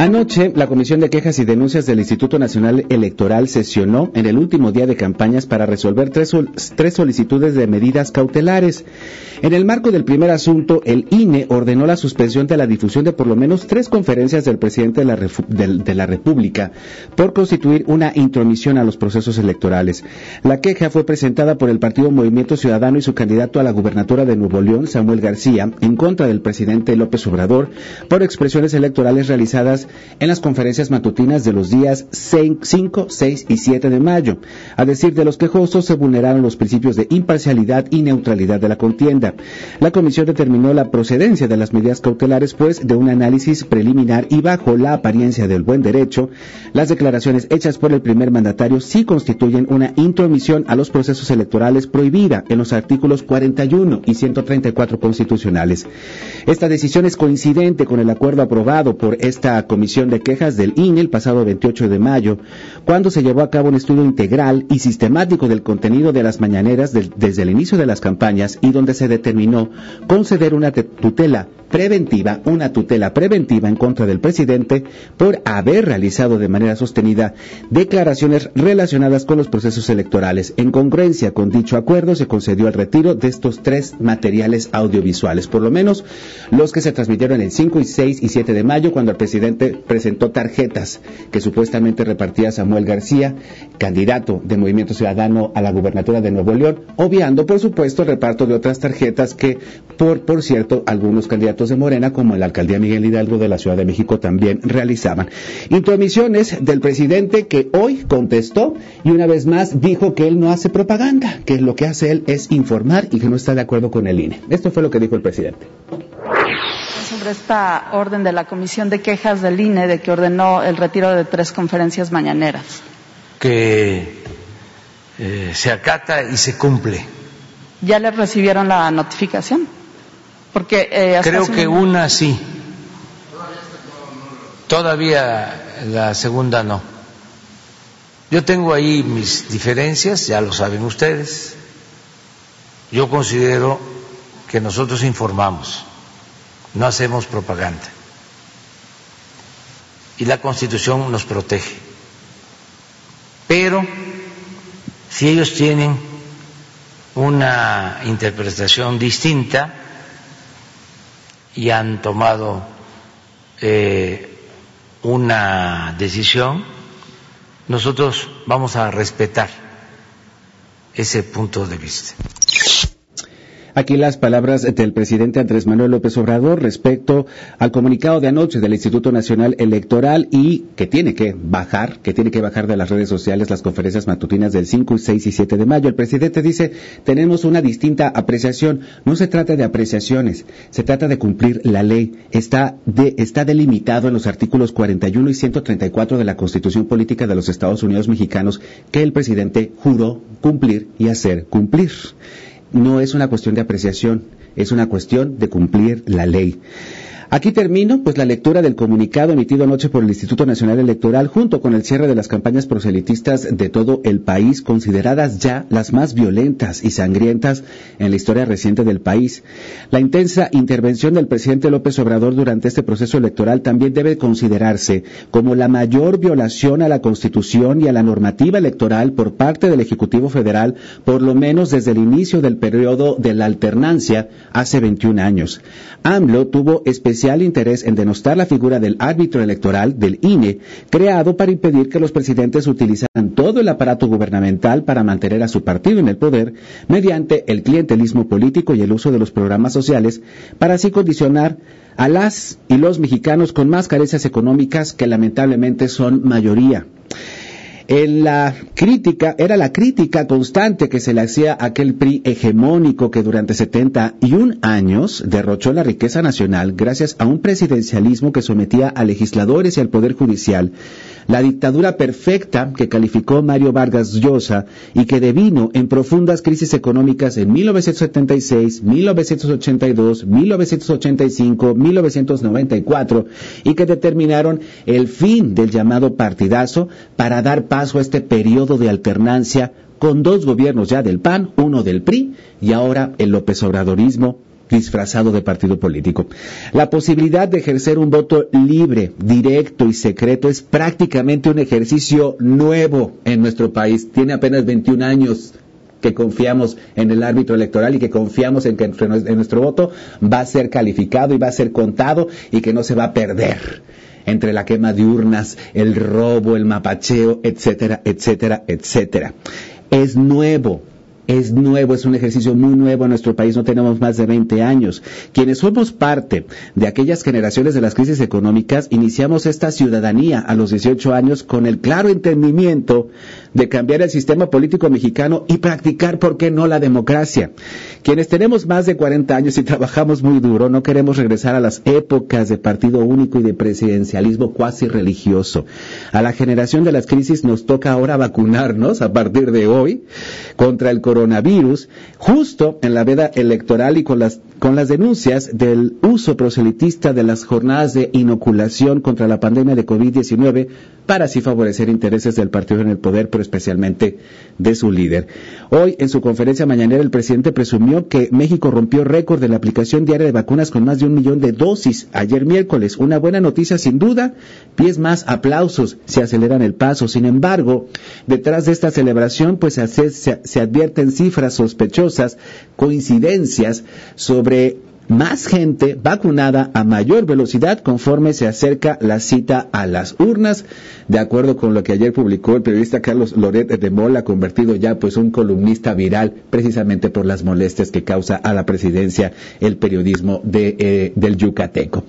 Anoche, la Comisión de Quejas y Denuncias del Instituto Nacional Electoral sesionó en el último día de campañas para resolver tres, tres, solicitudes de medidas cautelares. En el marco del primer asunto, el INE ordenó la suspensión de la difusión de por lo menos tres conferencias del presidente de la, de, la República por constituir una intromisión a los procesos electorales. La queja fue presentada por el Partido Movimiento Ciudadano y su candidato a la gubernatura de Nuevo León, Samuel García, en contra del presidente López Obrador por expresiones electorales realizadas en las conferencias matutinas de los días 5, 6 y 7 de mayo. A decir de los quejosos, se vulneraron los principios de imparcialidad y neutralidad de la contienda. La comisión determinó la procedencia de las medidas cautelares, pues, de un análisis preliminar y bajo la apariencia del buen derecho, las declaraciones hechas por el primer mandatario sí constituyen una intromisión a los procesos electorales prohibida en los artículos 41 y 134 constitucionales. Esta decisión es coincidente con el acuerdo aprobado por esta Comisión de Quejas del INE el pasado 28 de mayo, cuando se llevó a cabo un estudio integral y sistemático del contenido de las mañaneras desde el inicio de las campañas y donde se determinó conceder una tutela preventiva, una tutela preventiva en contra del presidente por haber realizado de manera sostenida declaraciones relacionadas con los procesos electorales. En congruencia con dicho acuerdo se concedió el retiro de estos tres materiales audiovisuales, por lo menos los que se transmitieron el 5 y 6 y 7 de mayo cuando el presidente presentó tarjetas que supuestamente repartía Samuel García, candidato de Movimiento Ciudadano a la gubernatura de Nuevo León, obviando por supuesto el reparto de otras tarjetas que por por cierto algunos candidatos de Morena, como la alcaldía Miguel Hidalgo de la Ciudad de México, también realizaban. Intromisiones del presidente que hoy contestó y una vez más dijo que él no hace propaganda, que lo que hace él es informar y que no está de acuerdo con el INE. Esto fue lo que dijo el presidente sobre esta orden de la Comisión de Quejas del INE de que ordenó el retiro de tres conferencias mañaneras. Que eh, se acata y se cumple. ¿Ya le recibieron la notificación? Porque eh, creo que una sí. Todavía la segunda no. Yo tengo ahí mis diferencias, ya lo saben ustedes. Yo considero que nosotros informamos, no hacemos propaganda. Y la Constitución nos protege. Pero si ellos tienen una interpretación distinta, y han tomado eh, una decisión, nosotros vamos a respetar ese punto de vista. Aquí las palabras del presidente Andrés Manuel López Obrador respecto al comunicado de anoche del Instituto Nacional Electoral y que tiene que bajar, que tiene que bajar de las redes sociales las conferencias matutinas del 5, 6 y 7 de mayo. El presidente dice, tenemos una distinta apreciación. No se trata de apreciaciones, se trata de cumplir la ley. Está, de, está delimitado en los artículos 41 y 134 de la Constitución Política de los Estados Unidos Mexicanos que el presidente juró cumplir y hacer cumplir no es una cuestión de apreciación, es una cuestión de cumplir la ley. Aquí termino, pues, la lectura del comunicado emitido anoche por el Instituto Nacional Electoral junto con el cierre de las campañas proselitistas de todo el país, consideradas ya las más violentas y sangrientas en la historia reciente del país. La intensa intervención del presidente López Obrador durante este proceso electoral también debe considerarse como la mayor violación a la Constitución y a la normativa electoral por parte del Ejecutivo Federal, por lo menos desde el inicio del periodo de la alternancia hace 21 años. AMLO tuvo especial interés en denostar la figura del árbitro electoral del INE, creado para impedir que los presidentes utilizaran todo el aparato gubernamental para mantener a su partido en el poder mediante el clientelismo político y el uso de los programas sociales para así condicionar a las y los mexicanos con más carencias económicas que lamentablemente son mayoría en la crítica, era la crítica constante que se le hacía a aquel PRI hegemónico que durante 71 años derrochó la riqueza nacional gracias a un presidencialismo que sometía a legisladores y al Poder Judicial. La dictadura perfecta que calificó Mario Vargas Llosa y que devino en profundas crisis económicas en 1976, 1982, 1985, 1994 y que determinaron el fin del llamado partidazo para dar paso paso a este periodo de alternancia con dos gobiernos ya del PAN, uno del PRI y ahora el López Obradorismo disfrazado de partido político. La posibilidad de ejercer un voto libre, directo y secreto es prácticamente un ejercicio nuevo en nuestro país. Tiene apenas 21 años que confiamos en el árbitro electoral y que confiamos en que en nuestro voto va a ser calificado y va a ser contado y que no se va a perder entre la quema de urnas, el robo, el mapacheo, etcétera, etcétera, etcétera. Es nuevo, es nuevo, es un ejercicio muy nuevo en nuestro país, no tenemos más de 20 años. Quienes somos parte de aquellas generaciones de las crisis económicas, iniciamos esta ciudadanía a los 18 años con el claro entendimiento de cambiar el sistema político mexicano y practicar, ¿por qué no?, la democracia. Quienes tenemos más de 40 años y trabajamos muy duro, no queremos regresar a las épocas de partido único y de presidencialismo cuasi religioso. A la generación de las crisis nos toca ahora vacunarnos a partir de hoy contra el coronavirus, justo en la veda electoral y con las, con las denuncias del uso proselitista de las jornadas de inoculación contra la pandemia de COVID-19 para así favorecer intereses del partido en el poder, pero especialmente de su líder. Hoy, en su conferencia mañanera, el presidente presumió que México rompió récord de la aplicación diaria de vacunas con más de un millón de dosis ayer miércoles. Una buena noticia sin duda, pies más, aplausos, se aceleran el paso. Sin embargo, detrás de esta celebración, pues se, se advierten cifras sospechosas, coincidencias sobre más gente vacunada a mayor velocidad conforme se acerca la cita a las urnas, de acuerdo con lo que ayer publicó el periodista Carlos Loret de Mola, convertido ya pues un columnista viral precisamente por las molestias que causa a la presidencia el periodismo eh, del Yucateco.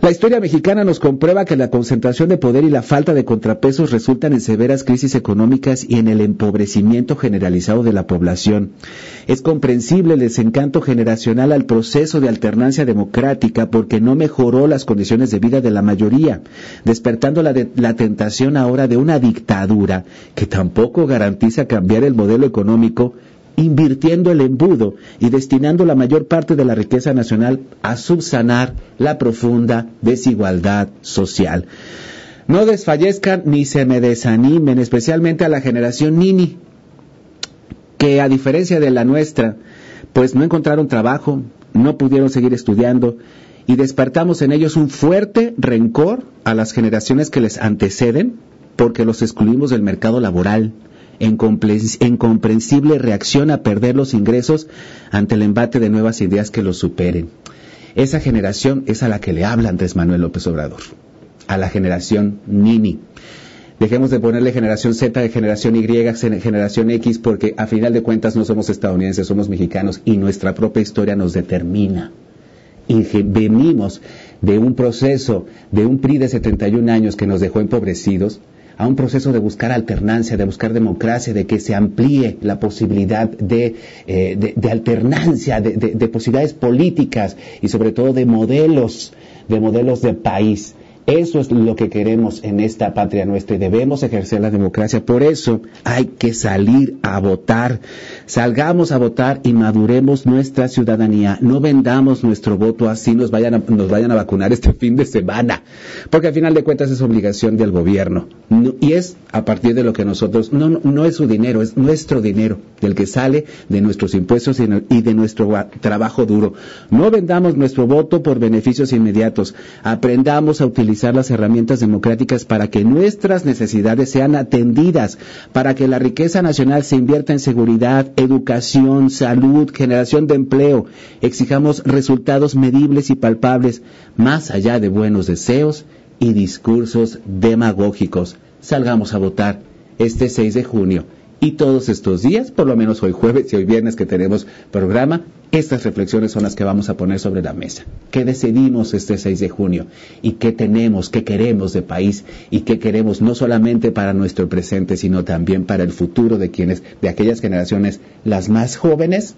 La historia mexicana nos comprueba que la concentración de poder y la falta de contrapesos resultan en severas crisis económicas y en el empobrecimiento generalizado de la población. Es comprensible el desencanto generacional al proceso de alternancia democrática porque no mejoró las condiciones de vida de la mayoría, despertando la, la tentación ahora de una dictadura que tampoco garantiza cambiar el modelo económico invirtiendo el embudo y destinando la mayor parte de la riqueza nacional a subsanar la profunda desigualdad social. No desfallezcan ni se me desanimen, especialmente a la generación Nini, que a diferencia de la nuestra, pues no encontraron trabajo, no pudieron seguir estudiando y despertamos en ellos un fuerte rencor a las generaciones que les anteceden porque los excluimos del mercado laboral, en comprensible reacción a perder los ingresos ante el embate de nuevas ideas que los superen. Esa generación es a la que le habla Andrés Manuel López Obrador, a la generación Nini. Dejemos de ponerle generación Z, de generación Y, generación X, porque a final de cuentas no somos estadounidenses, somos mexicanos y nuestra propia historia nos determina. Y venimos de un proceso, de un PRI de 71 años que nos dejó empobrecidos, a un proceso de buscar alternancia, de buscar democracia, de que se amplíe la posibilidad de, eh, alternancia, de posibilidades políticas y sobre todo de modelos, de modelos de país. Eso es lo que queremos en esta patria nuestra y debemos ejercer la democracia. Por eso hay que salir a votar. Salgamos a votar y maduremos nuestra ciudadanía. No vendamos nuestro voto así nos vayan a, nos vayan a vacunar este fin de semana. Porque al final de cuentas es obligación del gobierno. y es a partir de lo que nosotros, no, no es su dinero, es nuestro dinero, del que sale de nuestros impuestos y de nuestro trabajo duro. No vendamos nuestro voto por beneficios inmediatos. Aprendamos a utilizar las herramientas democráticas para que nuestras necesidades sean atendidas, para que la riqueza nacional se invierta en seguridad, educación, salud, generación de empleo. Exijamos resultados medibles y palpables, más allá de buenos deseos y discursos demagógicos. Salgamos a votar este 6 de junio y todos estos días, por lo menos hoy jueves y hoy viernes que tenemos programa, estas reflexiones son las que vamos a poner sobre la mesa. ¿Qué decidimos este 6 de junio? ¿Y qué tenemos, qué queremos de país? ¿Y qué queremos no solamente para nuestro presente, sino también para el futuro de quienes, de aquellas generaciones, las más jóvenes,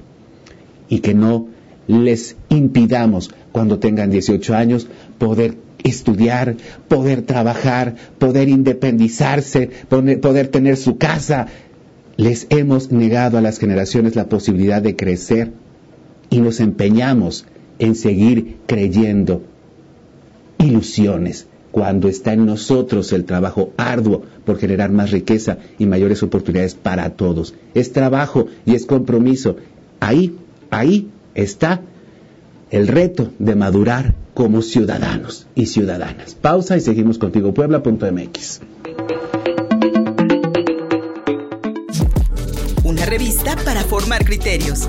y que no les impidamos cuando tengan 18 años poder estudiar, poder trabajar, poder independizarse, poder tener su casa, les hemos negado a las generaciones la posibilidad de crecer y nos empeñamos en seguir creyendo ilusiones cuando está en nosotros el trabajo arduo por generar más riqueza y mayores oportunidades para todos. Es trabajo y es compromiso. Ahí, ahí está el reto de madurar como ciudadanos y ciudadanas. Pausa y seguimos contigo, puebla.mx. Una revista para formar criterios.